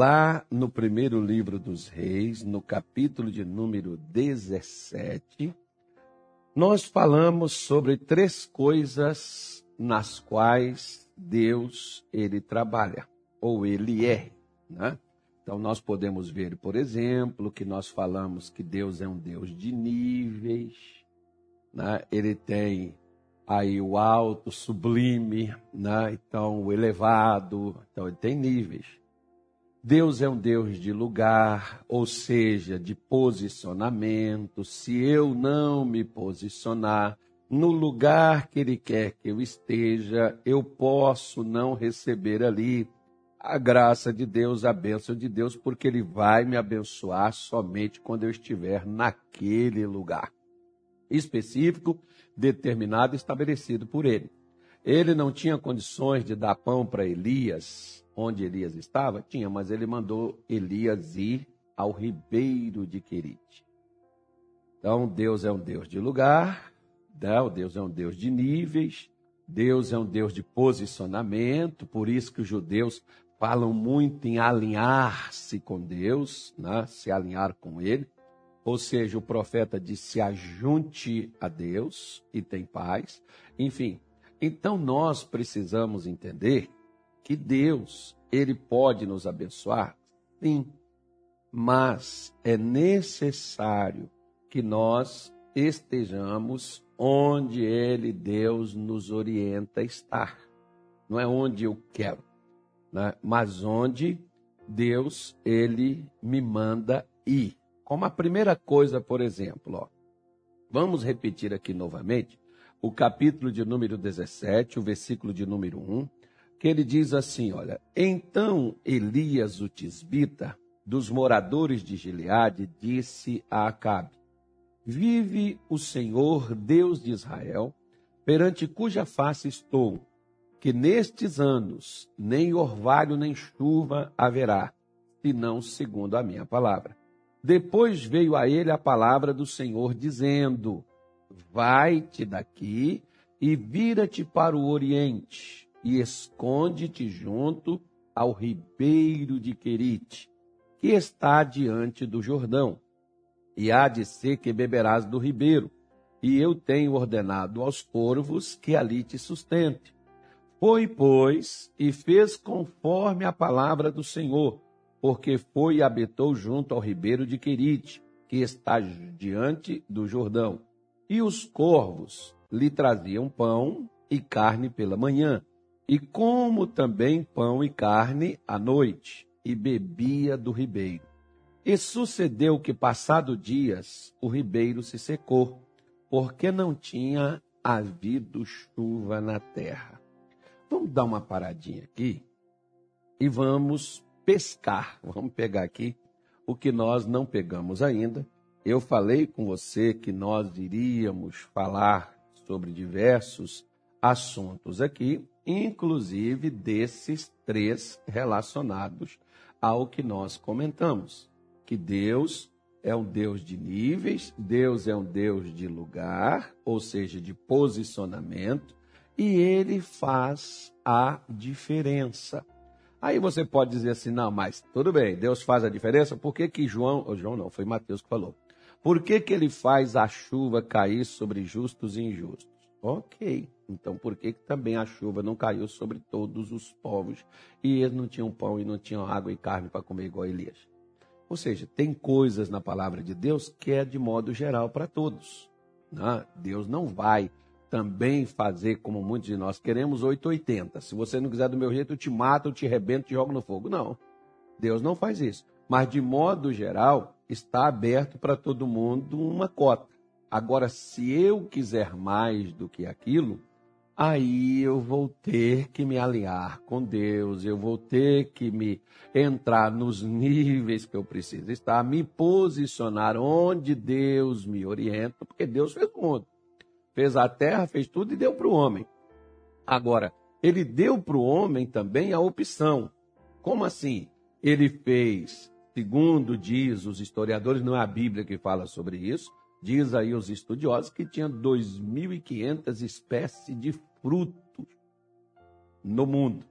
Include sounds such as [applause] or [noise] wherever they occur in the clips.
lá no primeiro livro dos Reis, no capítulo de número 17, nós falamos sobre três coisas nas quais Deus ele trabalha ou ele é, né? Então nós podemos ver, por exemplo, que nós falamos que Deus é um Deus de níveis, né? Ele tem aí o alto, sublime, né? Então o elevado, então ele tem níveis. Deus é um Deus de lugar, ou seja, de posicionamento. Se eu não me posicionar no lugar que Ele quer que eu esteja, eu posso não receber ali a graça de Deus, a bênção de Deus, porque Ele vai me abençoar somente quando eu estiver naquele lugar específico, determinado, estabelecido por Ele. Ele não tinha condições de dar pão para Elias onde Elias estava? Tinha, mas ele mandou Elias ir ao ribeiro de Querite. Então, Deus é um Deus de lugar, né? Deus é um Deus de níveis, Deus é um Deus de posicionamento, por isso que os judeus falam muito em alinhar-se com Deus, né? se alinhar com Ele. Ou seja, o profeta diz: se ajunte a Deus e tem paz. Enfim, então nós precisamos entender que Deus, ele pode nos abençoar? Sim. Mas é necessário que nós estejamos onde ele, Deus, nos orienta a estar. Não é onde eu quero, né? mas onde Deus, ele me manda ir. Como a primeira coisa, por exemplo, ó, vamos repetir aqui novamente o capítulo de número 17, o versículo de número 1 que ele diz assim: olha, então Elias o tisbita, dos moradores de Gileade, disse a Acabe: Vive o Senhor, Deus de Israel, perante cuja face estou, que nestes anos nem orvalho nem chuva haverá, senão segundo a minha palavra. Depois veio a ele a palavra do Senhor, dizendo: Vai-te daqui e vira-te para o oriente e esconde-te junto ao ribeiro de Querite, que está diante do Jordão. E há de ser que beberás do ribeiro, e eu tenho ordenado aos corvos que ali te sustente. Foi, pois, e fez conforme a palavra do Senhor, porque foi e habitou junto ao ribeiro de Querite, que está diante do Jordão. E os corvos lhe traziam pão e carne pela manhã, e como também pão e carne à noite, e bebia do ribeiro. E sucedeu que, passado dias, o ribeiro se secou, porque não tinha havido chuva na terra. Vamos dar uma paradinha aqui e vamos pescar. Vamos pegar aqui o que nós não pegamos ainda. Eu falei com você que nós iríamos falar sobre diversos assuntos aqui inclusive desses três relacionados ao que nós comentamos. Que Deus é um Deus de níveis, Deus é um Deus de lugar, ou seja, de posicionamento, e ele faz a diferença. Aí você pode dizer assim, não, mas tudo bem, Deus faz a diferença, por que que João, ou João não, foi Mateus que falou, por que que ele faz a chuva cair sobre justos e injustos? Ok, então, por que, que também a chuva não caiu sobre todos os povos e eles não tinham pão e não tinham água e carne para comer igual Elias? Ou seja, tem coisas na palavra de Deus que é de modo geral para todos. Né? Deus não vai também fazer como muitos de nós queremos 880. Se você não quiser do meu jeito, eu te mato, eu te rebento, te jogo no fogo. Não. Deus não faz isso. Mas de modo geral, está aberto para todo mundo uma cota. Agora, se eu quiser mais do que aquilo, aí eu vou ter que me alinhar com Deus, eu vou ter que me entrar nos níveis que eu preciso estar, me posicionar onde Deus me orienta, porque Deus fez o mundo. Fez a terra, fez tudo e deu para o homem. Agora, ele deu para o homem também a opção. Como assim? Ele fez, segundo diz os historiadores, não é a Bíblia que fala sobre isso, diz aí os estudiosos que tinha 2.500 espécies de frutos no mundo.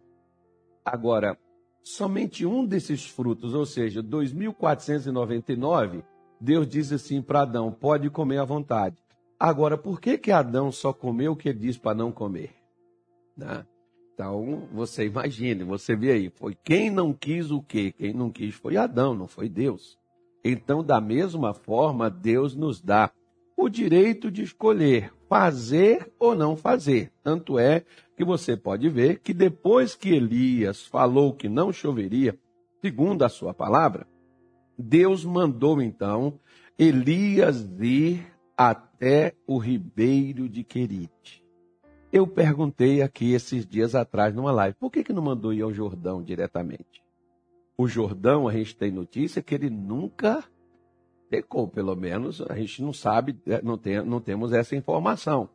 Agora, somente um desses frutos, ou seja, 2.499, Deus diz assim para Adão: pode comer à vontade. Agora, por que, que Adão só comeu o que ele diz para não comer? Né? Então, você imagine, você vê aí, foi quem não quis o quê? Quem não quis foi Adão, não foi Deus. Então, da mesma forma, Deus nos dá o direito de escolher fazer ou não fazer. Tanto é que você pode ver que depois que Elias falou que não choveria, segundo a sua palavra, Deus mandou então Elias ir até o ribeiro de Querite. Eu perguntei aqui esses dias atrás numa live, por que, que não mandou ir ao Jordão diretamente? O Jordão, a gente tem notícia que ele nunca pecou, pelo menos a gente não sabe, é, não, tem, não temos essa informação.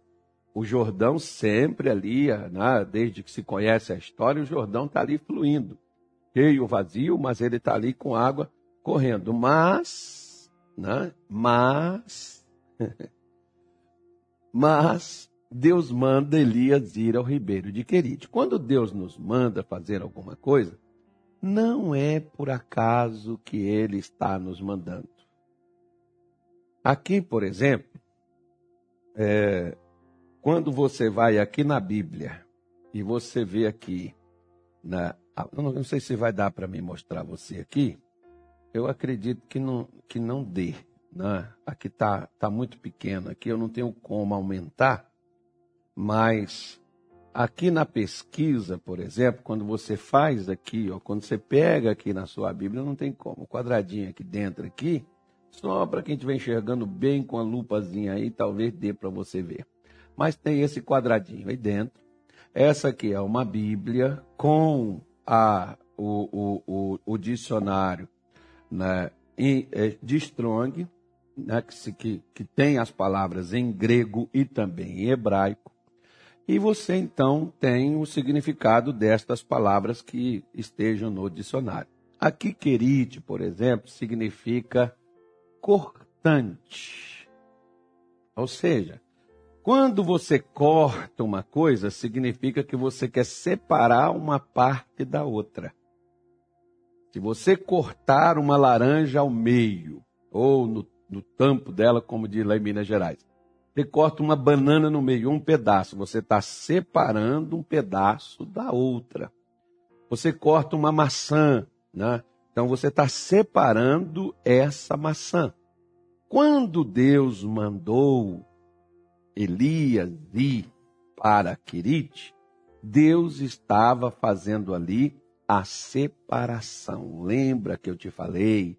O Jordão sempre ali, né, desde que se conhece a história, o Jordão está ali fluindo. Cheio, vazio, mas ele está ali com água correndo. Mas, né, mas, [laughs] mas Deus manda Elias ir ao ribeiro de Querite. Quando Deus nos manda fazer alguma coisa, não é por acaso que Ele está nos mandando. Aqui, por exemplo, é, quando você vai aqui na Bíblia e você vê aqui, na, não, não sei se vai dar para me mostrar você aqui, eu acredito que não, que não dê. Né? Aqui está tá muito pequeno, aqui eu não tenho como aumentar. Mas aqui na pesquisa, por exemplo, quando você faz aqui, ó, quando você pega aqui na sua Bíblia, não tem como. O quadradinho aqui dentro aqui, só para quem estiver enxergando bem com a lupazinha aí, talvez dê para você ver. Mas tem esse quadradinho aí dentro. Essa aqui é uma Bíblia com a, o, o, o, o dicionário né, é, de Strong, né, que, que tem as palavras em grego e também em hebraico. E você então tem o significado destas palavras que estejam no dicionário. Aqui, querite, por exemplo, significa cortante. Ou seja, quando você corta uma coisa, significa que você quer separar uma parte da outra. Se você cortar uma laranja ao meio, ou no, no tampo dela, como diz lá em Minas Gerais, você corta uma banana no meio, um pedaço, você está separando um pedaço da outra. Você corta uma maçã, né? então você está separando essa maçã. Quando Deus mandou Elias ir para Quirite, Deus estava fazendo ali a separação. Lembra que eu te falei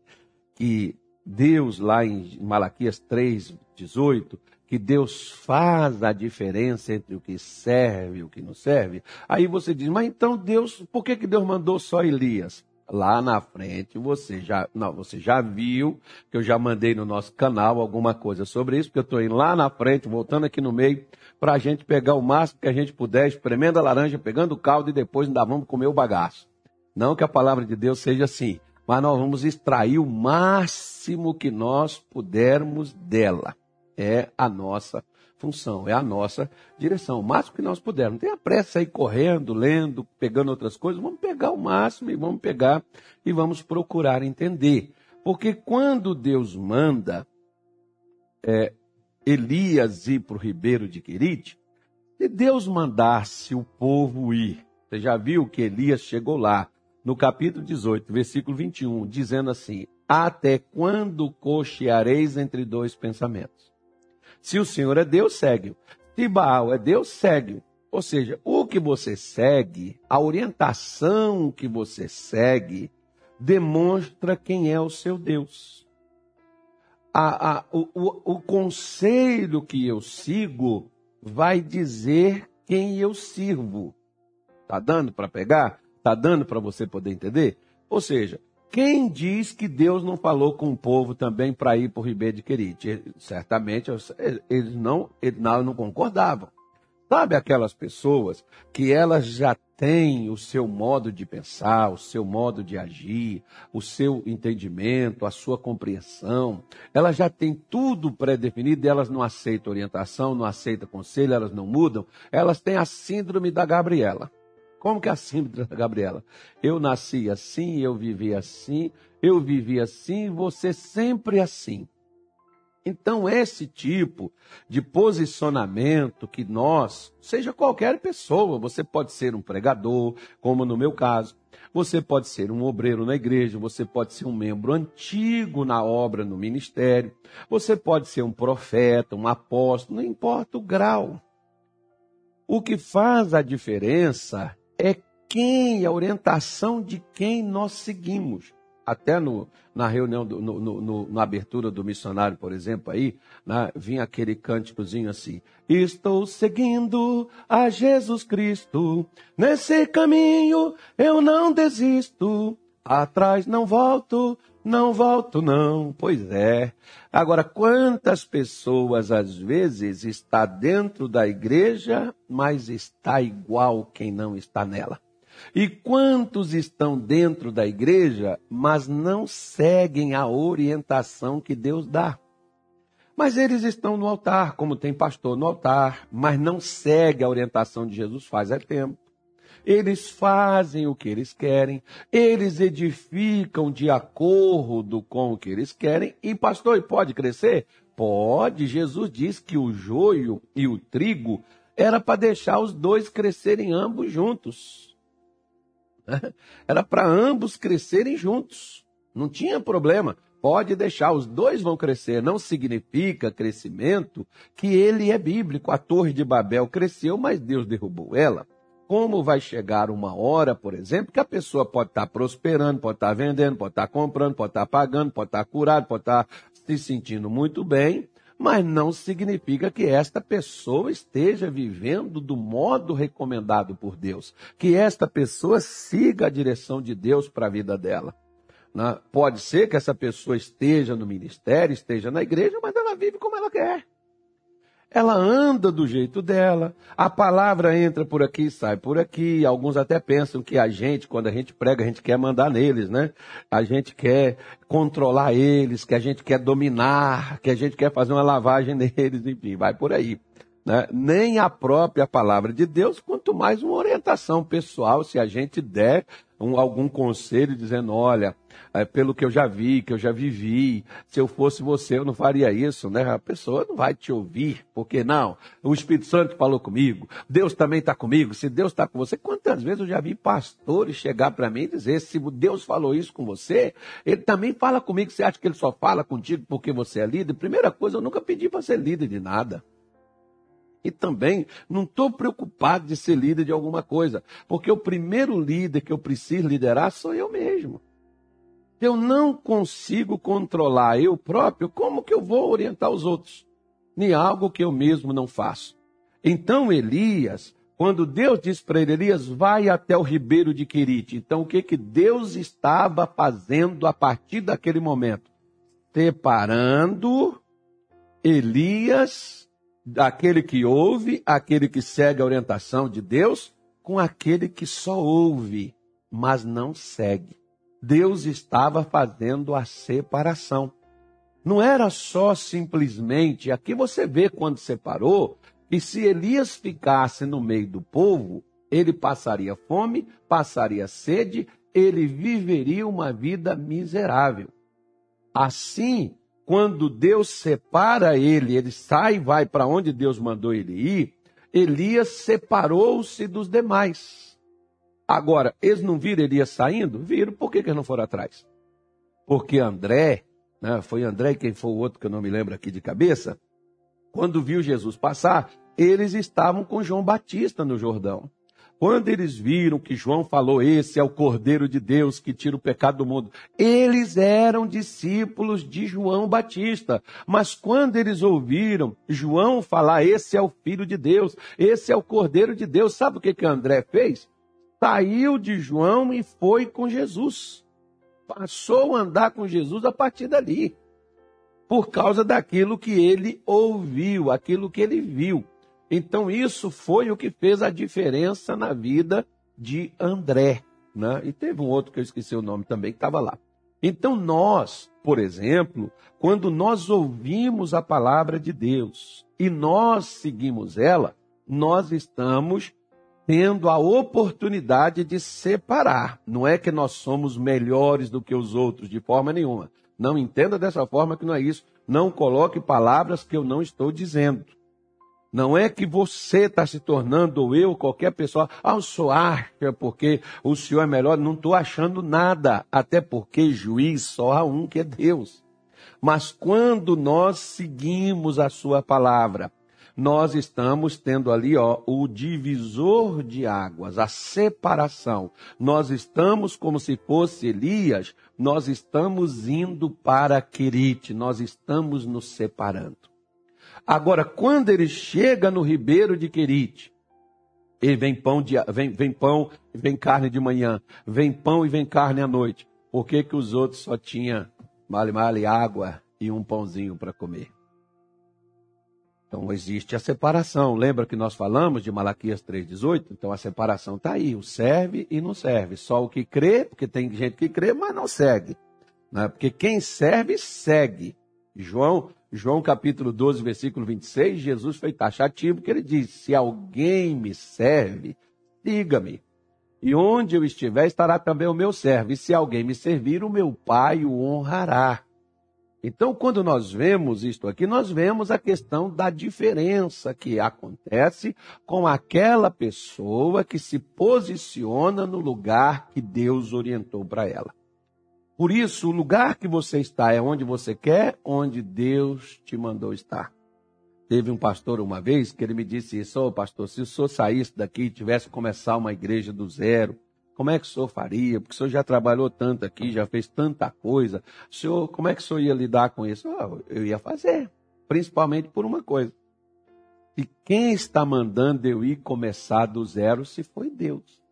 que Deus, lá em Malaquias 3, 18, que Deus faz a diferença entre o que serve e o que não serve. Aí você diz, mas então Deus, por que, que Deus mandou só Elias? Lá na frente você já, não, você já viu que eu já mandei no nosso canal alguma coisa sobre isso, porque eu estou indo lá na frente, voltando aqui no meio, para a gente pegar o máximo que a gente puder, espremendo a laranja, pegando o caldo e depois ainda vamos comer o bagaço. Não que a palavra de Deus seja assim, mas nós vamos extrair o máximo que nós pudermos dela é a nossa função, é a nossa direção, o máximo que nós pudermos. Não tenha pressa aí correndo, lendo, pegando outras coisas, vamos pegar o máximo e vamos pegar e vamos procurar entender. Porque quando Deus manda é, Elias ir para o ribeiro de Querite, se Deus mandasse o povo ir, você já viu que Elias chegou lá, no capítulo 18, versículo 21, dizendo assim: Até quando cocheareis entre dois pensamentos? Se o Senhor é Deus, segue-o. Se Baal é Deus, segue-o. Ou seja, o que você segue, a orientação que você segue, demonstra quem é o seu Deus. A, a, o, o, o conselho que eu sigo vai dizer quem eu sirvo. Tá dando para pegar? Tá dando para você poder entender? Ou seja, quem diz que Deus não falou com o povo também para ir para o Ribeiro de Querite? Certamente eles não, eles não concordavam. Sabe aquelas pessoas que elas já têm o seu modo de pensar, o seu modo de agir, o seu entendimento, a sua compreensão, elas já têm tudo pré-definido, elas não aceitam orientação, não aceitam conselho, elas não mudam, elas têm a síndrome da Gabriela. Como que é assim, Gabriela? Eu nasci assim, eu vivi assim, eu vivi assim, você sempre assim. Então, esse tipo de posicionamento que nós, seja qualquer pessoa, você pode ser um pregador, como no meu caso, você pode ser um obreiro na igreja, você pode ser um membro antigo na obra, no ministério, você pode ser um profeta, um apóstolo, não importa o grau. O que faz a diferença é quem, a orientação de quem nós seguimos. Até no, na reunião, do, no, no, na abertura do missionário, por exemplo, aí, né, vinha aquele cânticozinho assim: Estou seguindo a Jesus Cristo, nesse caminho eu não desisto, atrás não volto, não volto não. Pois é. Agora, quantas pessoas às vezes está dentro da igreja, mas está igual quem não está nela? E quantos estão dentro da igreja, mas não seguem a orientação que Deus dá? Mas eles estão no altar, como tem pastor no altar, mas não segue a orientação de Jesus faz é tempo. Eles fazem o que eles querem, eles edificam de acordo com o que eles querem. E pastor, pode crescer? Pode. Jesus diz que o joio e o trigo era para deixar os dois crescerem ambos juntos. [laughs] Era para ambos crescerem juntos. Não tinha problema. Pode deixar, os dois vão crescer. Não significa crescimento que ele é bíblico. A Torre de Babel cresceu, mas Deus derrubou ela. Como vai chegar uma hora, por exemplo, que a pessoa pode estar prosperando, pode estar vendendo, pode estar comprando, pode estar pagando, pode estar curado, pode estar se sentindo muito bem, mas não significa que esta pessoa esteja vivendo do modo recomendado por Deus, que esta pessoa siga a direção de Deus para a vida dela. Né? Pode ser que essa pessoa esteja no ministério, esteja na igreja, mas ela vive como ela quer ela anda do jeito dela, a palavra entra por aqui, sai por aqui. Alguns até pensam que a gente, quando a gente prega, a gente quer mandar neles, né? A gente quer controlar eles, que a gente quer dominar, que a gente quer fazer uma lavagem [laughs] neles, enfim, vai por aí. Né? Nem a própria palavra de Deus, quanto mais uma orientação pessoal, se a gente der um, algum conselho dizendo, olha, é, pelo que eu já vi, que eu já vivi, se eu fosse você, eu não faria isso, né? A pessoa não vai te ouvir, porque não? O Espírito Santo falou comigo, Deus também está comigo, se Deus está com você, quantas vezes eu já vi pastores chegar para mim e dizer, se Deus falou isso com você, ele também fala comigo, você acha que ele só fala contigo porque você é líder? Primeira coisa, eu nunca pedi para ser líder de nada. E também não estou preocupado de ser líder de alguma coisa, porque o primeiro líder que eu preciso liderar sou eu mesmo. Eu não consigo controlar eu próprio, como que eu vou orientar os outros? Em algo que eu mesmo não faço. Então Elias, quando Deus disse para ele, Elias, vai até o ribeiro de Quirite. Então o que, que Deus estava fazendo a partir daquele momento? Separando Elias daquele que ouve, aquele que segue a orientação de Deus, com aquele que só ouve, mas não segue. Deus estava fazendo a separação. Não era só simplesmente, aqui você vê quando separou, que se Elias ficasse no meio do povo, ele passaria fome, passaria sede, ele viveria uma vida miserável. Assim, quando Deus separa ele, ele sai e vai para onde Deus mandou ele ir, Elias separou-se dos demais. Agora, eles não viram Elias saindo? Viram, por que, que eles não foram atrás? Porque André, né, foi André quem foi o outro que eu não me lembro aqui de cabeça, quando viu Jesus passar, eles estavam com João Batista no Jordão. Quando eles viram que João falou, esse é o Cordeiro de Deus que tira o pecado do mundo, eles eram discípulos de João Batista. Mas quando eles ouviram João falar, esse é o Filho de Deus, esse é o Cordeiro de Deus, sabe o que, que André fez? Saiu de João e foi com Jesus. Passou a andar com Jesus a partir dali. Por causa daquilo que ele ouviu, aquilo que ele viu. Então, isso foi o que fez a diferença na vida de André. Né? E teve um outro que eu esqueci o nome também, que estava lá. Então, nós, por exemplo, quando nós ouvimos a palavra de Deus e nós seguimos ela, nós estamos tendo a oportunidade de separar. Não é que nós somos melhores do que os outros, de forma nenhuma. Não entenda dessa forma que não é isso. Não coloque palavras que eu não estou dizendo. Não é que você está se tornando, ou eu, qualquer pessoa, ah, o senhor acha porque o senhor é melhor. Não estou achando nada, até porque juiz só há um que é Deus. Mas quando nós seguimos a sua palavra, nós estamos tendo ali ó, o divisor de águas, a separação. Nós estamos como se fosse Elias, nós estamos indo para Querite, nós estamos nos separando. Agora, quando ele chega no ribeiro de Querite, ele vem pão, de, vem, vem pão e vem carne de manhã, vem pão e vem carne à noite. Por que, que os outros só tinham male male água e um pãozinho para comer? Então existe a separação. Lembra que nós falamos de Malaquias 3,18? Então a separação está aí, o serve e não serve. Só o que crê, porque tem gente que crê, mas não segue. Né? Porque quem serve, segue. João, João capítulo 12, versículo 26, Jesus foi taxativo, que ele diz, se alguém me serve, diga-me. E onde eu estiver, estará também o meu servo. E se alguém me servir, o meu Pai o honrará. Então, quando nós vemos isto aqui, nós vemos a questão da diferença que acontece com aquela pessoa que se posiciona no lugar que Deus orientou para ela. Por isso, o lugar que você está é onde você quer, onde Deus te mandou estar. Teve um pastor uma vez que ele me disse isso, oh, pastor, se o senhor saísse daqui e tivesse que começar uma igreja do zero, como é que o senhor faria? Porque o senhor já trabalhou tanto aqui, já fez tanta coisa. O senhor, como é que o senhor ia lidar com isso? Oh, eu ia fazer, principalmente por uma coisa. E quem está mandando eu ir começar do zero se foi Deus?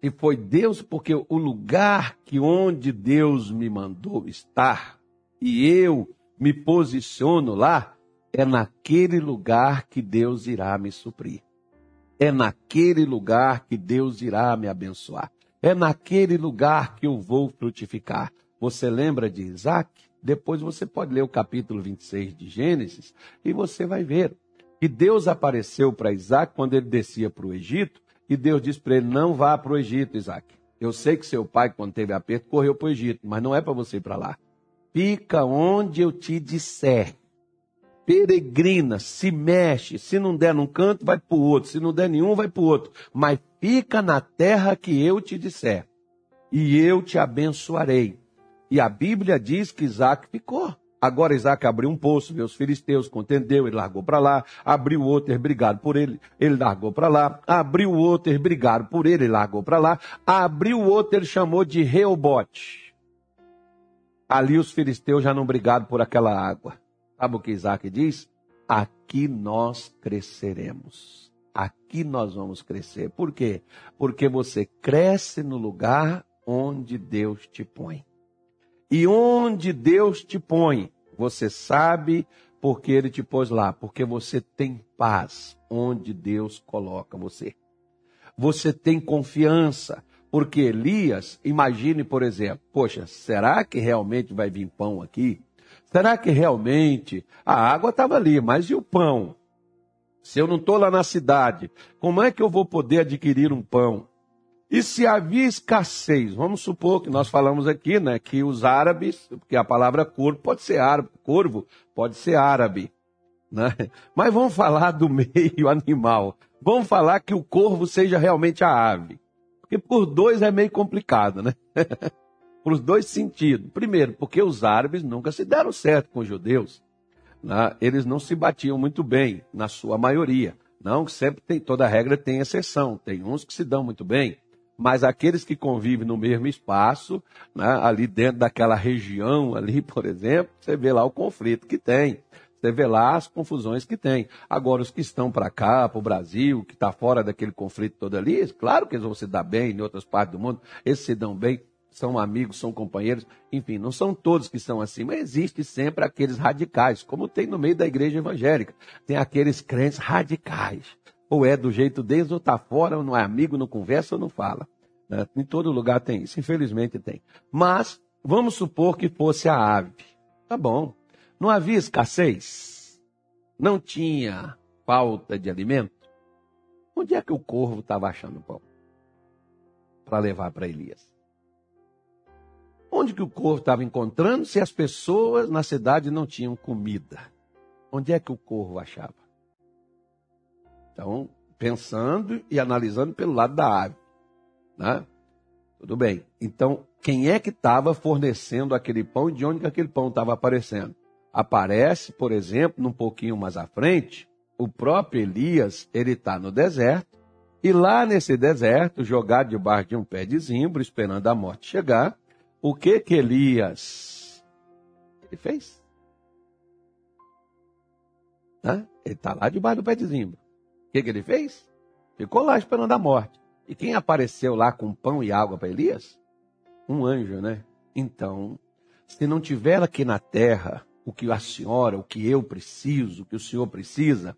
Se foi Deus, porque o lugar que onde Deus me mandou estar e eu me posiciono lá, é naquele lugar que Deus irá me suprir. É naquele lugar que Deus irá me abençoar. É naquele lugar que eu vou frutificar. Você lembra de Isaac? Depois você pode ler o capítulo 26 de Gênesis e você vai ver que Deus apareceu para Isaac quando ele descia para o Egito e Deus disse para ele: Não vá para o Egito, Isaac. Eu sei que seu pai, quando teve aperto, correu para o Egito, mas não é para você ir para lá. Fica onde eu te disser peregrina, se mexe, se não der num canto, vai para o outro, se não der nenhum, vai para o outro, mas fica na terra que eu te disser, e eu te abençoarei. E a Bíblia diz que Isaac ficou. Agora Isaac abriu um poço, viu os filisteus, contendeu, ele largou para lá, abriu outro, eles brigaram por ele, ele largou para lá, abriu outro, eles brigaram por ele, ele largou para lá, abriu outro, ele chamou de Reobote. Ali os filisteus já não brigaram por aquela água. Sabe o que Isaac diz? Aqui nós cresceremos. Aqui nós vamos crescer. Por quê? Porque você cresce no lugar onde Deus te põe. E onde Deus te põe, você sabe porque Ele te pôs lá. Porque você tem paz onde Deus coloca você. Você tem confiança. Porque Elias, imagine, por exemplo, poxa, será que realmente vai vir pão aqui? Será que realmente a água estava ali, mas e o pão? Se eu não estou lá na cidade, como é que eu vou poder adquirir um pão? E se havia escassez, vamos supor que nós falamos aqui, né, que os árabes, porque a palavra corvo pode ser árabe, corvo pode ser árabe, né? Mas vamos falar do [laughs] meio animal. Vamos falar que o corvo seja realmente a ave. Porque por dois é meio complicado, né? [laughs] para os dois sentidos. Primeiro, porque os árabes nunca se deram certo com os judeus. Né? Eles não se batiam muito bem, na sua maioria. Não, sempre tem, toda regra tem exceção. Tem uns que se dão muito bem. Mas aqueles que convivem no mesmo espaço, né, ali dentro daquela região, ali, [laughs] por exemplo, você vê lá o conflito que tem. Você vê lá as confusões que tem. Agora, os que estão para cá, para o Brasil, que está fora daquele conflito todo ali, claro que eles vão se dar bem em outras partes do mundo, eles se dão bem são amigos, são companheiros, enfim, não são todos que são assim, mas existe sempre aqueles radicais, como tem no meio da igreja evangélica. Tem aqueles crentes radicais. Ou é do jeito deles, ou está fora, ou não é amigo, não conversa, ou não fala. Né? Em todo lugar tem isso, infelizmente tem. Mas, vamos supor que fosse a ave. Tá bom. Não havia escassez? Não tinha falta de alimento? Onde é que o corvo estava achando pão? Para levar para Elias. Onde que o corvo estava encontrando se as pessoas na cidade não tinham comida? Onde é que o corvo achava? Então, pensando e analisando pelo lado da ave. Né? Tudo bem. Então, quem é que estava fornecendo aquele pão e de onde que aquele pão estava aparecendo? Aparece, por exemplo, num pouquinho mais à frente, o próprio Elias, ele está no deserto, e lá nesse deserto, jogado debaixo de um pé de zimbro, esperando a morte chegar, o que que Elias ele fez? Ele está lá debaixo do pé de zimbro. Que que ele fez? Ficou lá esperando a morte. E quem apareceu lá com pão e água para Elias? Um anjo, né? Então, se não tiver aqui na terra o que a senhora, o que eu preciso, o que o senhor precisa,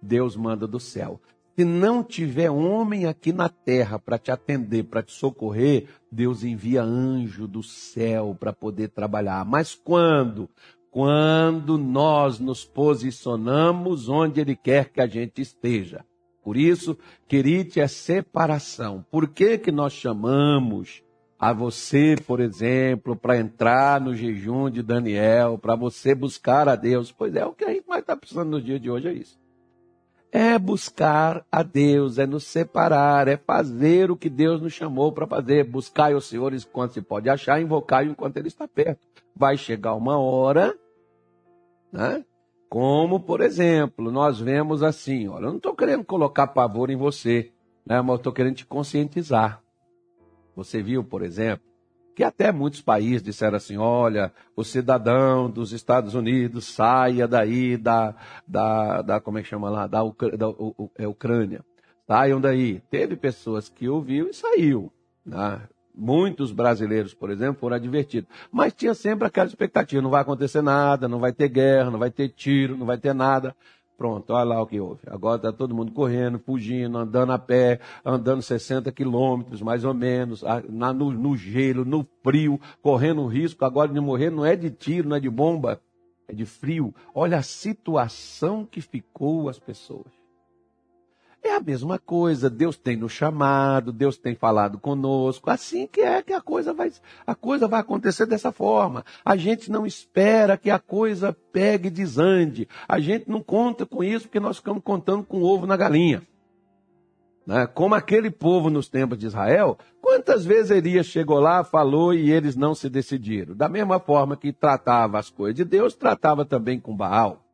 Deus manda do céu. Se não tiver homem aqui na terra para te atender, para te socorrer, Deus envia anjo do céu para poder trabalhar. Mas quando? Quando nós nos posicionamos onde Ele quer que a gente esteja. Por isso, querite é separação. Por que, que nós chamamos a você, por exemplo, para entrar no jejum de Daniel, para você buscar a Deus? Pois é, o que a gente mais está precisando no dia de hoje é isso. É buscar a Deus, é nos separar, é fazer o que Deus nos chamou para fazer. Buscar o Senhor enquanto se pode achar, invocar enquanto Ele está perto. Vai chegar uma hora, né? Como, por exemplo, nós vemos assim, olha, eu não estou querendo colocar pavor em você, né, mas estou querendo te conscientizar. Você viu, por exemplo, que até muitos países disseram assim, olha, o cidadão dos Estados Unidos saia daí da, da, da como é que chama lá, da, da é, Ucrânia. Saiam daí. Teve pessoas que ouviu e saiu. Né? Muitos brasileiros, por exemplo, foram advertidos. Mas tinha sempre aquela expectativa: não vai acontecer nada, não vai ter guerra, não vai ter tiro, não vai ter nada. Pronto, olha lá o que houve. Agora está todo mundo correndo, fugindo, andando a pé, andando 60 quilômetros, mais ou menos, na, no, no gelo, no frio, correndo o risco agora de morrer. Não é de tiro, não é de bomba, é de frio. Olha a situação que ficou as pessoas. É a mesma coisa, Deus tem nos chamado, Deus tem falado conosco, assim que é que a coisa vai, a coisa vai acontecer dessa forma. A gente não espera que a coisa pegue e desande. A gente não conta com isso porque nós ficamos contando com ovo na galinha. Né? Como aquele povo nos tempos de Israel, quantas vezes Elias chegou lá, falou e eles não se decidiram? Da mesma forma que tratava as coisas de Deus, tratava também com Baal.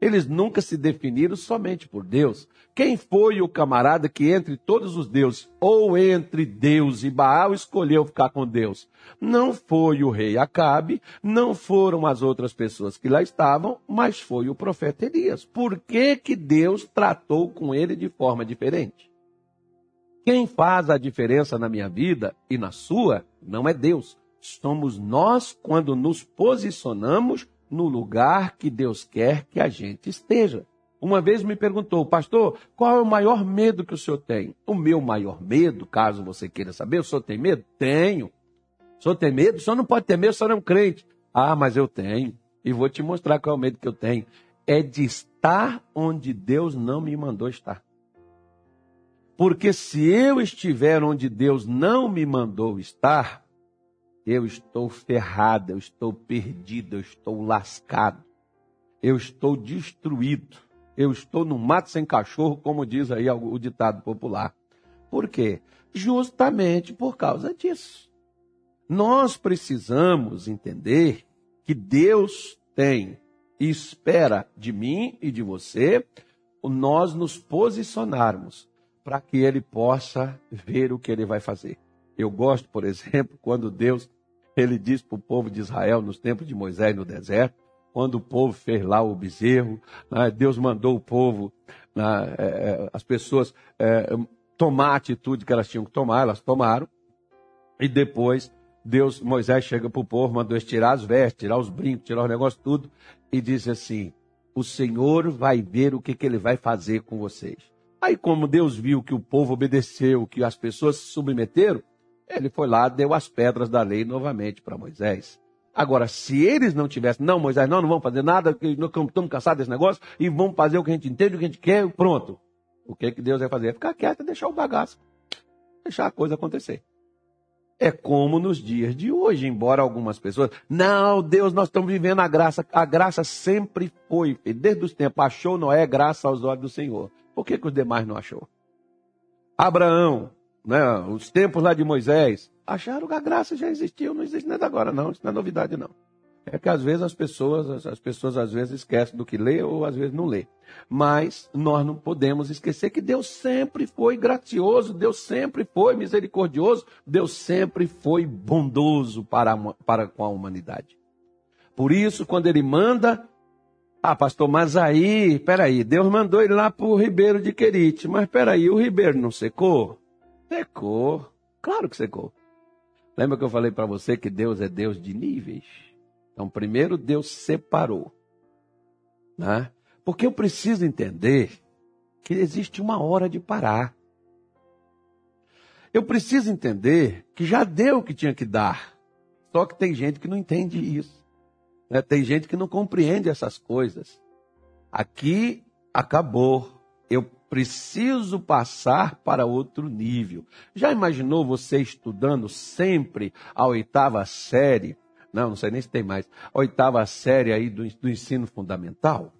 Eles nunca se definiram somente por Deus. Quem foi o camarada que entre todos os deuses, ou entre Deus e Baal, escolheu ficar com Deus? Não foi o rei Acabe, não foram as outras pessoas que lá estavam, mas foi o profeta Elias. Por que, que Deus tratou com ele de forma diferente? Quem faz a diferença na minha vida e na sua não é Deus. Somos nós quando nos posicionamos no lugar que Deus quer que a gente esteja. Uma vez me perguntou, pastor, qual é o maior medo que o senhor tem? O meu maior medo, caso você queira saber, o senhor tem medo? Tenho. O senhor tem medo? O senhor não pode ter medo, o senhor é um crente. Ah, mas eu tenho. E vou te mostrar qual é o medo que eu tenho. É de estar onde Deus não me mandou estar. Porque se eu estiver onde Deus não me mandou estar, eu estou ferrado, eu estou perdido, eu estou lascado, eu estou destruído, eu estou no mato sem cachorro, como diz aí o ditado popular. Por quê? Justamente por causa disso. Nós precisamos entender que Deus tem e espera de mim e de você nós nos posicionarmos para que ele possa ver o que ele vai fazer. Eu gosto, por exemplo, [laughs] quando Deus ele disse para o povo de Israel nos tempos de Moisés no deserto, quando o povo fez lá o bezerro, né, Deus mandou o povo, né, é, é, as pessoas é, tomar a atitude que elas tinham que tomar, elas tomaram, e depois Deus, Moisés chega para o povo, mandou eles tirar as vestes, tirar os brincos, tirar os negócios tudo, e diz assim: o Senhor vai ver o que, que ele vai fazer com vocês. Aí, como Deus viu que o povo obedeceu, que as pessoas se submeteram, ele foi lá, deu as pedras da lei novamente para Moisés. Agora, se eles não tivessem, não, Moisés, não, não vamos fazer nada, estamos cansados desse negócio, e vamos fazer o que a gente entende, o que a gente quer, pronto. O que, que Deus vai fazer? Ficar quieto e deixar o bagaço. Deixar a coisa acontecer. É como nos dias de hoje, embora algumas pessoas. Não, Deus, nós estamos vivendo a graça. A graça sempre foi, desde os tempos, achou Noé graça aos olhos do Senhor. Por que, que os demais não achou? Abraão, né, os tempos lá de Moisés, acharam que a graça já existiu, não existe nada agora, não. Isso não é novidade, não. É que às vezes as pessoas, as pessoas às vezes esquecem do que lê ou às vezes não lê. Mas nós não podemos esquecer que Deus sempre foi gracioso, Deus sempre foi misericordioso, Deus sempre foi bondoso para, para com a humanidade. Por isso, quando ele manda, ah, pastor, mas aí, peraí, Deus mandou ele lá para o Ribeiro de Querite, mas peraí, o Ribeiro não secou? Secou, claro que secou. Lembra que eu falei para você que Deus é Deus de níveis? Então, primeiro Deus separou. Né? Porque eu preciso entender que existe uma hora de parar. Eu preciso entender que já deu o que tinha que dar. Só que tem gente que não entende isso. Né? Tem gente que não compreende essas coisas. Aqui acabou. Eu preciso passar para outro nível. Já imaginou você estudando sempre a oitava série? não, não sei nem se tem mais, oitava série aí do, do ensino fundamental.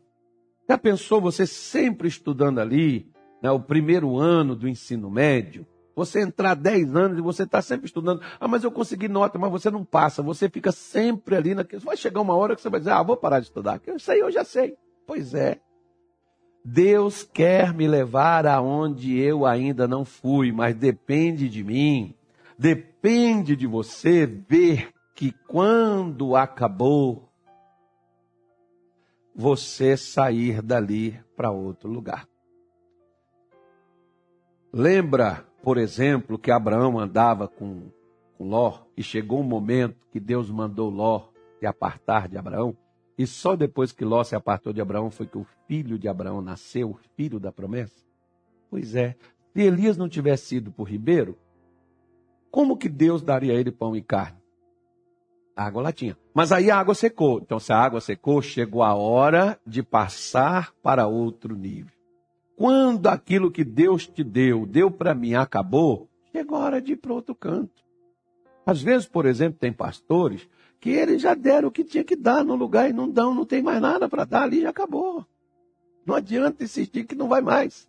Já pensou você sempre estudando ali, né, o primeiro ano do ensino médio? Você entrar 10 anos e você está sempre estudando. Ah, mas eu consegui nota, mas você não passa. Você fica sempre ali naquele. Vai chegar uma hora que você vai dizer, ah, vou parar de estudar. Isso aí eu já sei. Pois é. Deus quer me levar aonde eu ainda não fui, mas depende de mim. Depende de você ver que quando acabou, você sair dali para outro lugar. Lembra, por exemplo, que Abraão andava com, com Ló e chegou um momento que Deus mandou Ló se apartar de Abraão? E só depois que Ló se apartou de Abraão foi que o filho de Abraão nasceu, o filho da promessa? Pois é, se Elias não tivesse ido para o ribeiro, como que Deus daria a ele pão e carne? A água lá tinha. Mas aí a água secou. Então, se a água secou, chegou a hora de passar para outro nível. Quando aquilo que Deus te deu, deu para mim, acabou, chegou a hora de ir para outro canto. Às vezes, por exemplo, tem pastores que eles já deram o que tinha que dar no lugar e não dão, não tem mais nada para dar, ali já acabou. Não adianta insistir que não vai mais.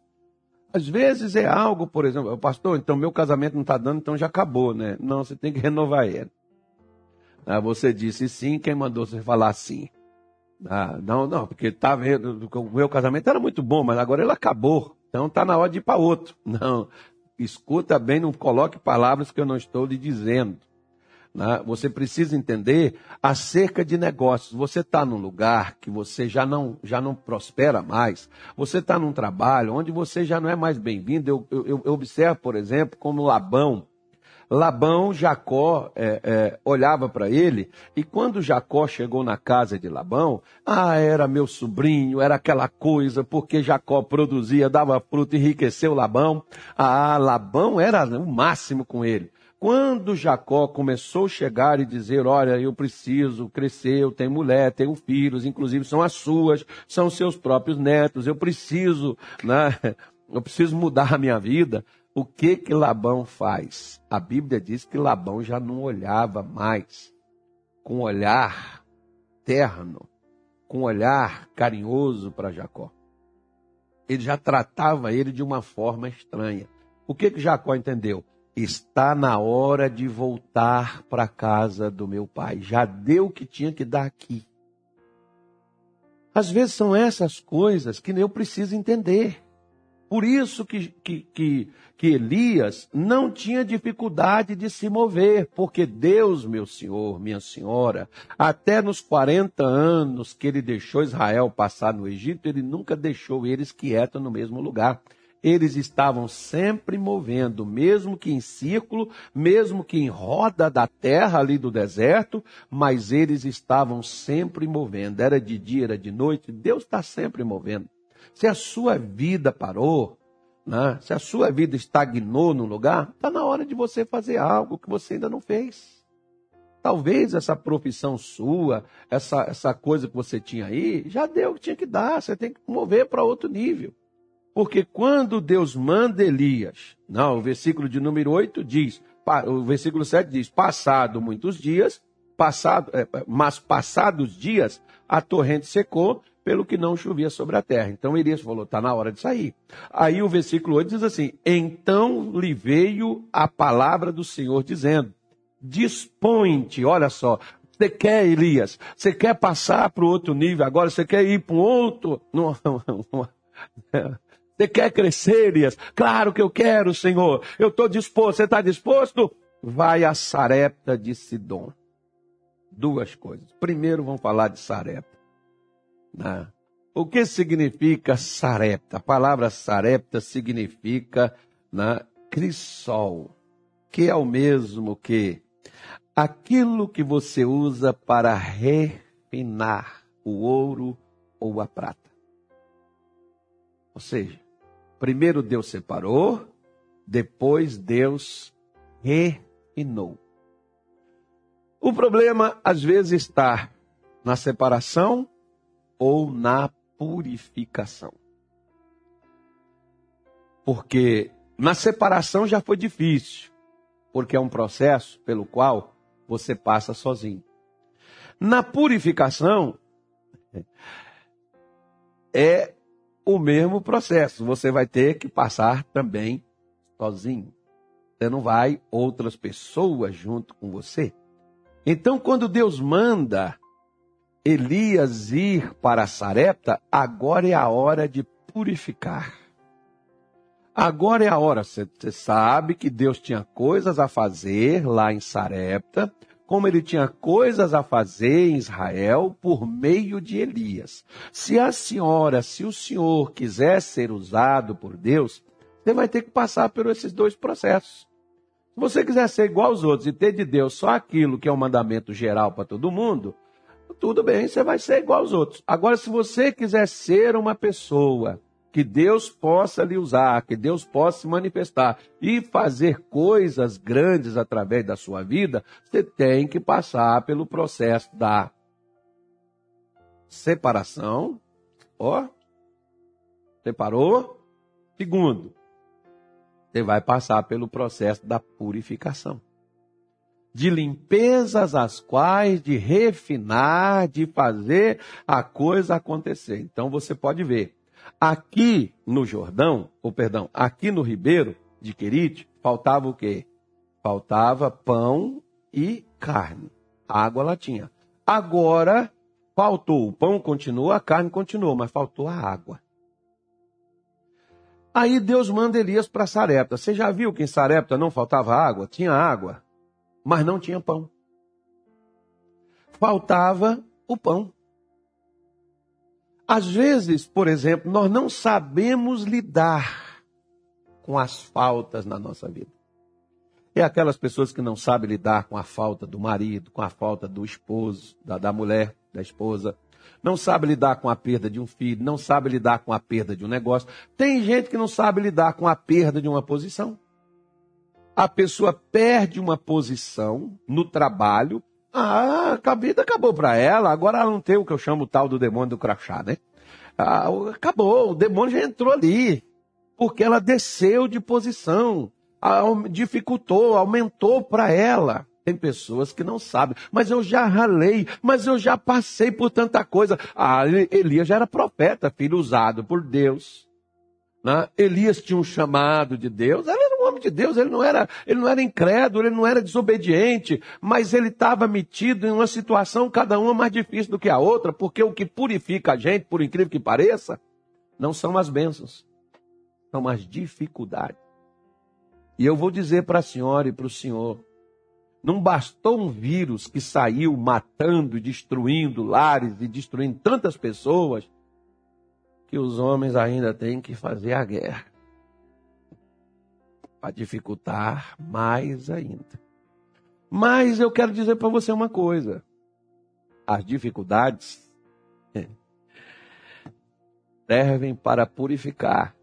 Às vezes é algo, por exemplo, pastor, então meu casamento não está dando, então já acabou, né? Não, você tem que [laughs] renovar ele. Ah, você disse sim, quem mandou você falar sim? Ah, não, não, porque tá vendo, o meu casamento era muito bom, mas agora ele acabou. Então está na hora de ir para outro. Não, escuta bem, não coloque palavras que eu não estou lhe dizendo. Né? Você precisa entender acerca de negócios. Você está num lugar que você já não, já não prospera mais. Você está num trabalho onde você já não é mais bem-vindo. Eu, eu, eu observo, por exemplo, como Labão Labão, Jacó é, é, olhava para ele, e quando Jacó chegou na casa de Labão, ah, era meu sobrinho, era aquela coisa, porque Jacó produzia, dava fruto, enriqueceu Labão. Ah, Labão era o máximo com ele. Quando Jacó começou a chegar e dizer: Olha, eu preciso crescer, eu tenho mulher, tenho filhos, inclusive são as suas, são seus próprios netos, eu preciso, né? [laughs] Eu preciso mudar a minha vida. O que que Labão faz? A Bíblia diz que Labão já não olhava mais com olhar terno, com olhar carinhoso para Jacó. Ele já tratava ele de uma forma estranha. O que que Jacó entendeu? Está na hora de voltar para a casa do meu pai. Já deu o que tinha que dar aqui. Às vezes são essas coisas que eu preciso entender. Por isso que, que, que, que, Elias não tinha dificuldade de se mover, porque Deus, meu senhor, minha senhora, até nos 40 anos que ele deixou Israel passar no Egito, ele nunca deixou eles quietos no mesmo lugar. Eles estavam sempre movendo, mesmo que em círculo, mesmo que em roda da terra ali do deserto, mas eles estavam sempre movendo. Era de dia, era de noite, Deus está sempre movendo. Se a sua vida parou, né? se a sua vida estagnou num lugar, está na hora de você fazer algo que você ainda não fez. Talvez essa profissão sua, essa, essa coisa que você tinha aí, já deu o que tinha que dar. Você tem que mover para outro nível. Porque quando Deus manda Elias, não, o versículo de número 8 diz, o versículo 7 diz: passado muitos dias, passado, é, mas passados dias, a torrente secou, pelo que não chovia sobre a terra. Então Elias falou: está na hora de sair. Aí o versículo 8 diz assim: Então lhe veio a palavra do Senhor dizendo: Dispõe-te, olha só. Você quer, Elias? Você quer passar para o outro nível agora? Você quer ir para um outro? [laughs] Você quer crescer, Elias? Claro que eu quero, Senhor. Eu estou disposto. Você está disposto? Vai a Sarepta de Sidom. Duas coisas. Primeiro, vamos falar de Sarepta. Né? O que significa Sarepta? A palavra Sarepta significa né, crisol, que é o mesmo que aquilo que você usa para refinar o ouro ou a prata. Ou seja, Primeiro Deus separou, depois Deus refinou. O problema às vezes está na separação ou na purificação. Porque na separação já foi difícil, porque é um processo pelo qual você passa sozinho. Na purificação é o mesmo processo. Você vai ter que passar também sozinho. Você não vai outras pessoas junto com você. Então, quando Deus manda Elias ir para Sarepta, agora é a hora de purificar. Agora é a hora. Você sabe que Deus tinha coisas a fazer lá em Sarepta como ele tinha coisas a fazer em Israel por meio de Elias. Se a senhora, se o senhor quiser ser usado por Deus, você vai ter que passar por esses dois processos. Se você quiser ser igual aos outros e ter de Deus só aquilo que é um mandamento geral para todo mundo, tudo bem, você vai ser igual aos outros. Agora, se você quiser ser uma pessoa que Deus possa lhe usar, que Deus possa se manifestar e fazer coisas grandes através da sua vida, você tem que passar pelo processo da separação. Ó, separou? Segundo, você vai passar pelo processo da purificação. De limpezas as quais, de refinar, de fazer a coisa acontecer. Então você pode ver Aqui no Jordão, ou perdão, aqui no Ribeiro de Querite, faltava o quê? Faltava pão e carne. água lá tinha. Agora faltou. O pão continuou, a carne continuou, mas faltou a água. Aí Deus manda Elias para Sarepta. Você já viu que em Sarepta não faltava água? Tinha água, mas não tinha pão. Faltava o pão. Às vezes, por exemplo, nós não sabemos lidar com as faltas na nossa vida. É aquelas pessoas que não sabem lidar com a falta do marido, com a falta do esposo, da, da mulher, da esposa. Não sabe lidar com a perda de um filho, não sabe lidar com a perda de um negócio. Tem gente que não sabe lidar com a perda de uma posição. A pessoa perde uma posição no trabalho ah, a vida acabou para ela, agora ela não tem o que eu chamo tal do demônio do crachá, né? Ah, acabou, o demônio já entrou ali, porque ela desceu de posição, dificultou, aumentou para ela. Tem pessoas que não sabem, mas eu já ralei, mas eu já passei por tanta coisa. Ah, Elias já era profeta, filho usado por Deus. Né? Elias tinha um chamado de Deus, ele era um homem de Deus, ele não era, ele não era incrédulo, ele não era desobediente, mas ele estava metido em uma situação, cada uma mais difícil do que a outra, porque o que purifica a gente, por incrível que pareça, não são as bênçãos, são as dificuldades. E eu vou dizer para a senhora e para o senhor, não bastou um vírus que saiu matando, destruindo lares e destruindo tantas pessoas, que os homens ainda têm que fazer a guerra para dificultar mais ainda. Mas eu quero dizer para você uma coisa: as dificuldades servem para purificar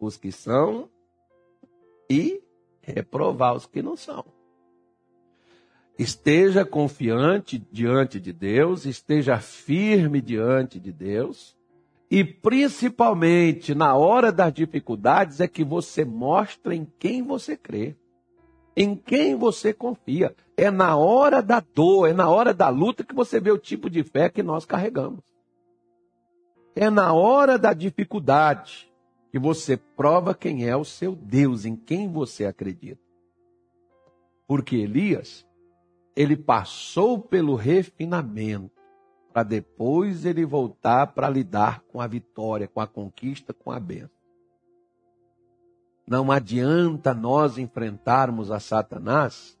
os que são e reprovar os que não são. Esteja confiante diante de Deus, esteja firme diante de Deus E principalmente na hora das dificuldades é que você mostra em quem você crê, em quem você confia. É na hora da dor, é na hora da luta que você vê o tipo de fé que nós carregamos. É na hora da dificuldade que você prova quem é o seu Deus, em quem você acredita. Porque Elias, ele passou pelo refinamento para depois ele voltar para lidar com a vitória, com a conquista, com a bênção. Não adianta nós enfrentarmos a Satanás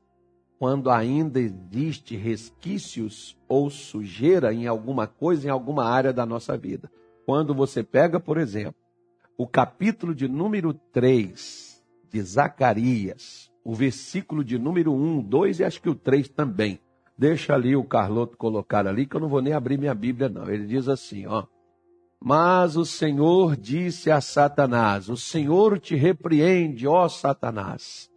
quando ainda existe resquícios ou sujeira em alguma coisa, em alguma área da nossa vida. Quando você pega, por exemplo, o capítulo de número 3 de Zacarias, o versículo de número 1, 2 e acho que o 3 também. Deixa ali o Carloto colocar ali, que eu não vou nem abrir minha Bíblia, não. Ele diz assim, ó. Mas o Senhor disse a Satanás: O Senhor te repreende, ó Satanás.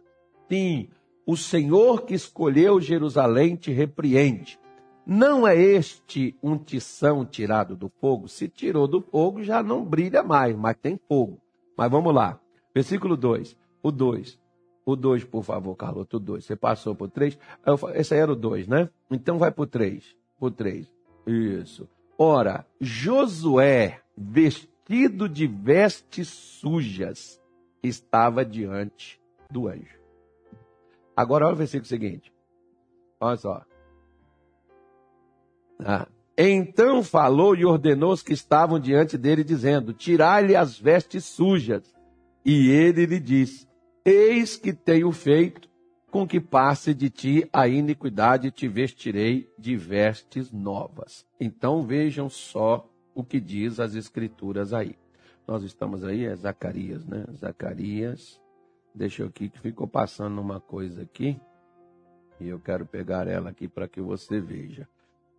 Sim, o Senhor que escolheu Jerusalém te repreende. Não é este um tição tirado do fogo? Se tirou do fogo, já não brilha mais, mas tem fogo. Mas vamos lá. Versículo 2. O 2. O 2, por favor, Carloto, o 2. Você passou por 3. Esse aí era o 2, né? Então vai para o 3. Por 3. Isso. Ora, Josué, vestido de vestes sujas, estava diante do anjo. Agora olha o versículo seguinte. Olha só. Ah. Então falou e ordenou os que estavam diante dele, dizendo: Tirai-lhe as vestes sujas. E ele lhe disse: Eis que tenho feito com que passe de ti a iniquidade te vestirei de vestes novas. Então vejam só o que diz as escrituras aí. Nós estamos aí, é Zacarias, né? Zacarias. Deixa eu aqui que ficou passando uma coisa aqui. E eu quero pegar ela aqui para que você veja.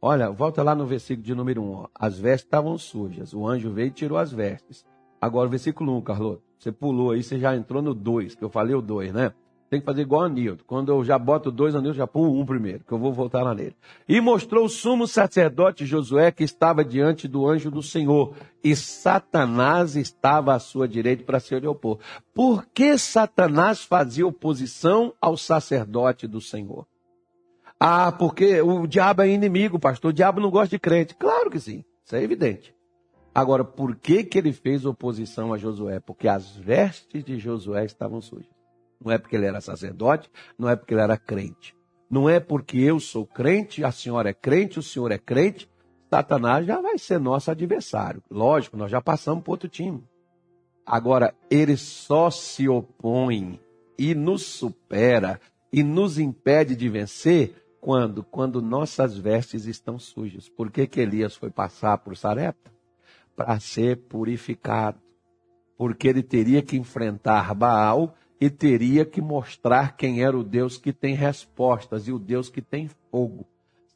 Olha, volta lá no versículo de número 1. Ó. As vestes estavam sujas. O anjo veio e tirou as vestes. Agora, versículo 1, Carloto. Você pulou aí, você já entrou no 2, que eu falei o 2, né? Tem que fazer igual a Nilton. Quando eu já boto dois Nilton, já pulo um primeiro, que eu vou voltar lá nele. E mostrou o sumo sacerdote Josué que estava diante do anjo do Senhor. E Satanás estava à sua direita para se opor. Por que Satanás fazia oposição ao sacerdote do Senhor? Ah, porque o diabo é inimigo, pastor. O diabo não gosta de crente. Claro que sim. Isso é evidente. Agora, por que, que ele fez oposição a Josué? Porque as vestes de Josué estavam sujas. Não é porque ele era sacerdote, não é porque ele era crente. Não é porque eu sou crente, a senhora é crente, o senhor é crente, Satanás já vai ser nosso adversário. Lógico, nós já passamos para outro time. Agora, ele só se opõe e nos supera e nos impede de vencer quando? Quando nossas vestes estão sujas. Por que, que Elias foi passar por Sarepta? Para ser purificado. Porque ele teria que enfrentar Baal e teria que mostrar quem era o Deus que tem respostas e o Deus que tem fogo.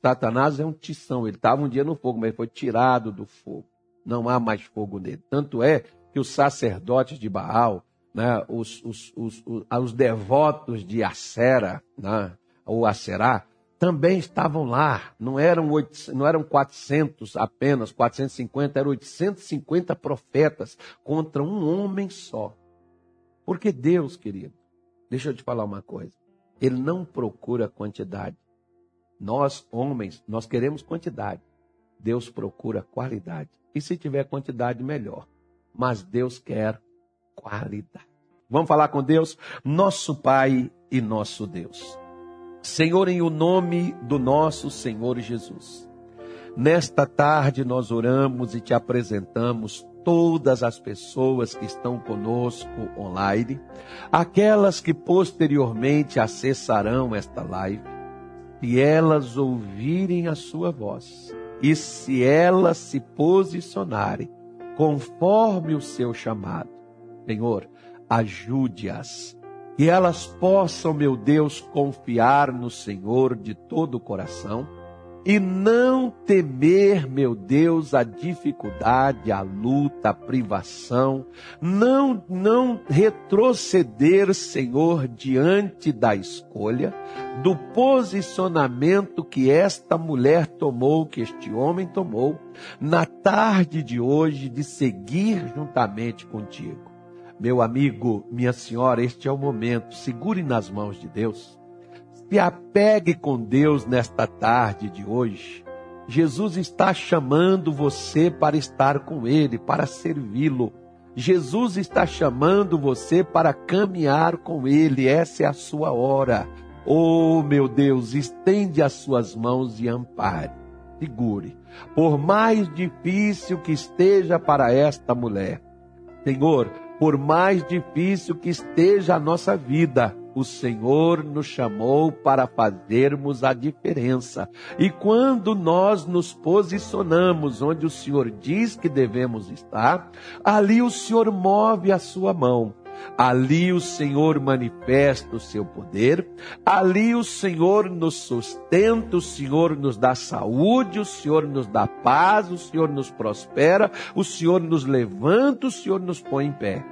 Satanás é um tição, ele estava um dia no fogo, mas foi tirado do fogo. Não há mais fogo nele. Tanto é que os sacerdotes de Baal, né, os, os, os, os, devotos de Acera, né, ou Acerá, também estavam lá. Não eram, 8, não eram 400 apenas, 450, eram 850 profetas contra um homem só. Porque Deus, querido, deixa eu te falar uma coisa. Ele não procura quantidade. Nós, homens, nós queremos quantidade. Deus procura qualidade. E se tiver quantidade, melhor. Mas Deus quer qualidade. Vamos falar com Deus? Nosso Pai e nosso Deus. Senhor, em o nome do nosso Senhor Jesus. Nesta tarde nós oramos e te apresentamos todas as pessoas que estão conosco online, aquelas que posteriormente acessarão esta live, se elas ouvirem a sua voz e se elas se posicionarem conforme o seu chamado, Senhor, ajude-as que elas possam, meu Deus, confiar no Senhor de todo o coração, e não temer, meu Deus, a dificuldade, a luta, a privação, não não retroceder, Senhor, diante da escolha, do posicionamento que esta mulher tomou, que este homem tomou, na tarde de hoje de seguir juntamente contigo. Meu amigo, minha senhora, este é o momento. Segure nas mãos de Deus. Se apegue com Deus nesta tarde de hoje. Jesus está chamando você para estar com Ele, para servi-lo. Jesus está chamando você para caminhar com Ele. Essa é a sua hora. Oh, meu Deus, estende as suas mãos e ampare. Segure. Por mais difícil que esteja para esta mulher, Senhor, por mais difícil que esteja a nossa vida, o Senhor nos chamou para fazermos a diferença. E quando nós nos posicionamos onde o Senhor diz que devemos estar, ali o Senhor move a sua mão. Ali o Senhor manifesta o seu poder, ali o Senhor nos sustenta, o Senhor nos dá saúde, o Senhor nos dá paz, o Senhor nos prospera, o Senhor nos levanta, o Senhor nos põe em pé.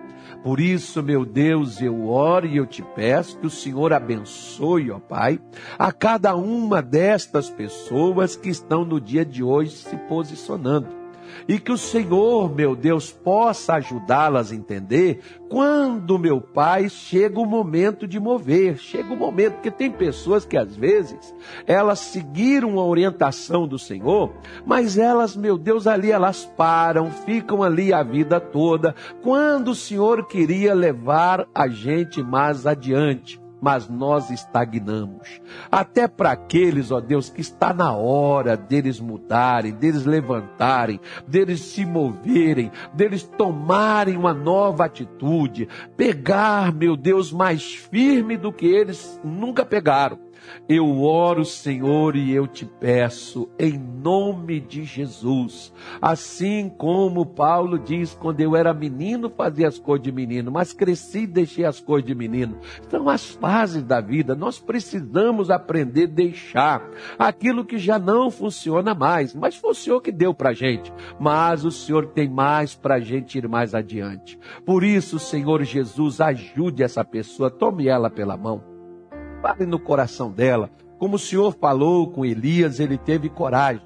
Por isso, meu Deus, eu oro e eu te peço que o Senhor abençoe, ó Pai, a cada uma destas pessoas que estão no dia de hoje se posicionando e que o Senhor, meu Deus, possa ajudá-las a entender quando, meu Pai, chega o momento de mover, chega o momento, porque tem pessoas que às vezes elas seguiram a orientação do Senhor, mas elas, meu Deus, ali elas param, ficam ali a vida toda, quando o Senhor queria levar a gente mais adiante mas nós estagnamos. Até para aqueles, ó Deus, que está na hora deles mudarem, deles levantarem, deles se moverem, deles tomarem uma nova atitude, pegar, meu Deus, mais firme do que eles nunca pegaram eu oro, Senhor, e eu te peço, em nome de Jesus. Assim como Paulo diz, quando eu era menino, fazia as coisas de menino, mas cresci e deixei as coisas de menino. São as fases da vida. Nós precisamos aprender a deixar aquilo que já não funciona mais. Mas foi o Senhor que deu para gente. Mas o Senhor tem mais para gente ir mais adiante. Por isso, Senhor Jesus, ajude essa pessoa, tome ela pela mão Fale no coração dela. Como o Senhor falou com Elias, ele teve coragem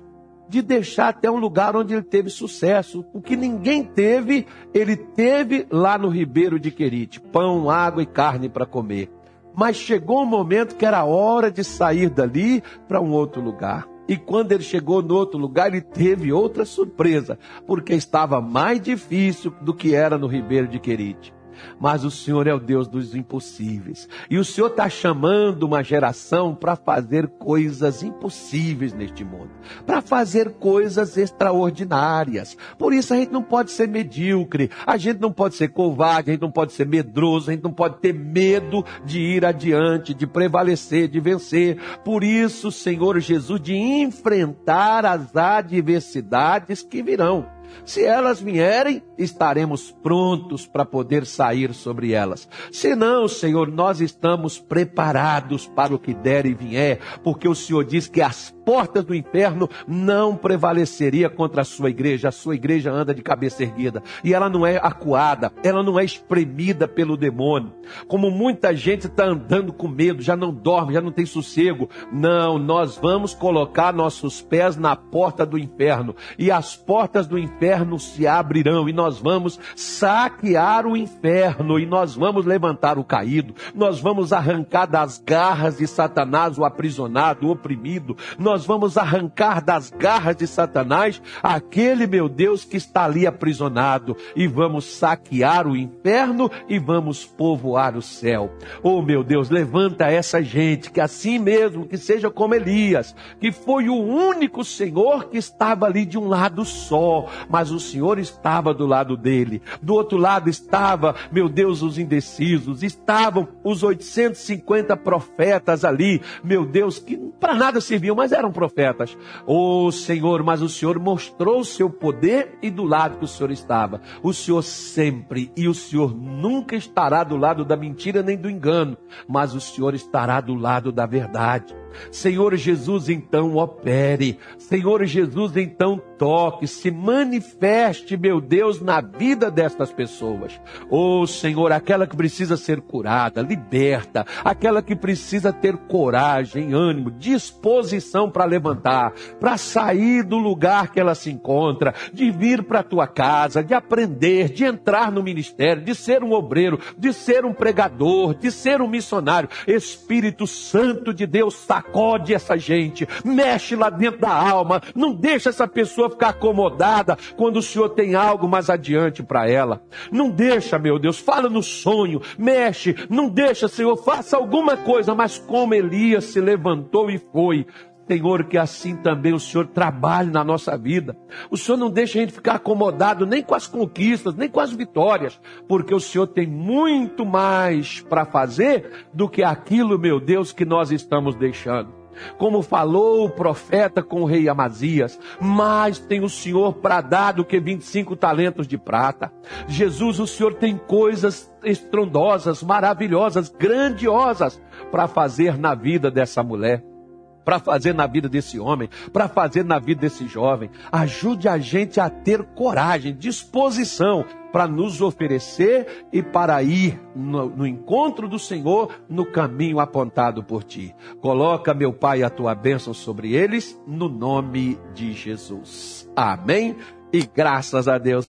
de deixar até um lugar onde ele teve sucesso. O que ninguém teve, ele teve lá no Ribeiro de Querite: pão, água e carne para comer. Mas chegou um momento que era hora de sair dali para um outro lugar. E quando ele chegou no outro lugar, ele teve outra surpresa, porque estava mais difícil do que era no Ribeiro de Querite mas o Senhor é o Deus dos impossíveis. E o Senhor está chamando uma geração para fazer coisas impossíveis neste mundo, para fazer coisas extraordinárias. Por isso a gente não pode ser medíocre, a gente não pode ser covarde, a gente não pode ser medroso, a gente não pode ter medo de ir adiante, de prevalecer, de vencer. Por isso, Senhor Jesus, de enfrentar as adversidades que virão. Se elas vierem, estaremos prontos para poder sair sobre elas. Se não, Senhor, nós estamos preparados para o que der e vier, porque o Senhor diz que as portas do inferno não prevaleceria contra a sua igreja. A sua igreja anda de cabeça erguida e ela não é acuada, ela não é espremida pelo demônio. Como muita gente está andando com medo, já não dorme, já não tem sossego. Não, nós vamos colocar nossos pés na porta do inferno e as portas do inferno se abrirão e nós vamos saquear o inferno e nós vamos levantar o caído, nós vamos arrancar das garras de Satanás o aprisionado, o oprimido, nós vamos arrancar das garras de Satanás aquele, meu Deus, que está ali aprisionado e vamos saquear o inferno e vamos povoar o céu. Oh, meu Deus, levanta essa gente que assim mesmo, que seja como Elias, que foi o único Senhor que estava ali de um lado só, mas o Senhor estava do lado dele. Do outro lado estava, meu Deus, os indecisos, estavam os 850 profetas ali, meu Deus, que para nada serviam, mas eram profetas. Oh Senhor, mas o Senhor mostrou o seu poder e do lado que o Senhor estava. O Senhor sempre e o Senhor nunca estará do lado da mentira nem do engano, mas o Senhor estará do lado da verdade. Senhor Jesus, então opere. Senhor Jesus, então toque, se manifeste, meu Deus, na vida destas pessoas. Oh, Senhor, aquela que precisa ser curada, liberta, aquela que precisa ter coragem, ânimo, disposição para levantar, para sair do lugar que ela se encontra, de vir para a tua casa, de aprender, de entrar no ministério, de ser um obreiro, de ser um pregador, de ser um missionário. Espírito Santo de Deus, sacode essa gente, mexe lá dentro da alma, não deixa essa pessoa ficar acomodada quando o Senhor tem algo mais adiante para ela. Não deixa, meu Deus, fala no sonho, mexe, não deixa, Senhor, faça alguma coisa, mas como Elias se levantou e foi, Senhor, que assim também o Senhor trabalhe na nossa vida. O Senhor não deixa a gente ficar acomodado nem com as conquistas, nem com as vitórias, porque o Senhor tem muito mais para fazer do que aquilo, meu Deus, que nós estamos deixando. Como falou o profeta com o rei Amazias, mais tem o Senhor para dar do que 25 talentos de prata. Jesus, o Senhor tem coisas estrondosas, maravilhosas, grandiosas para fazer na vida dessa mulher para fazer na vida desse homem, para fazer na vida desse jovem. Ajude a gente a ter coragem, disposição para nos oferecer e para ir no, no, encontro do Senhor no caminho apontado por ti. Coloca, meu Pai, a tua bênção sobre eles, no nome de Jesus. Amém. E graças a Deus.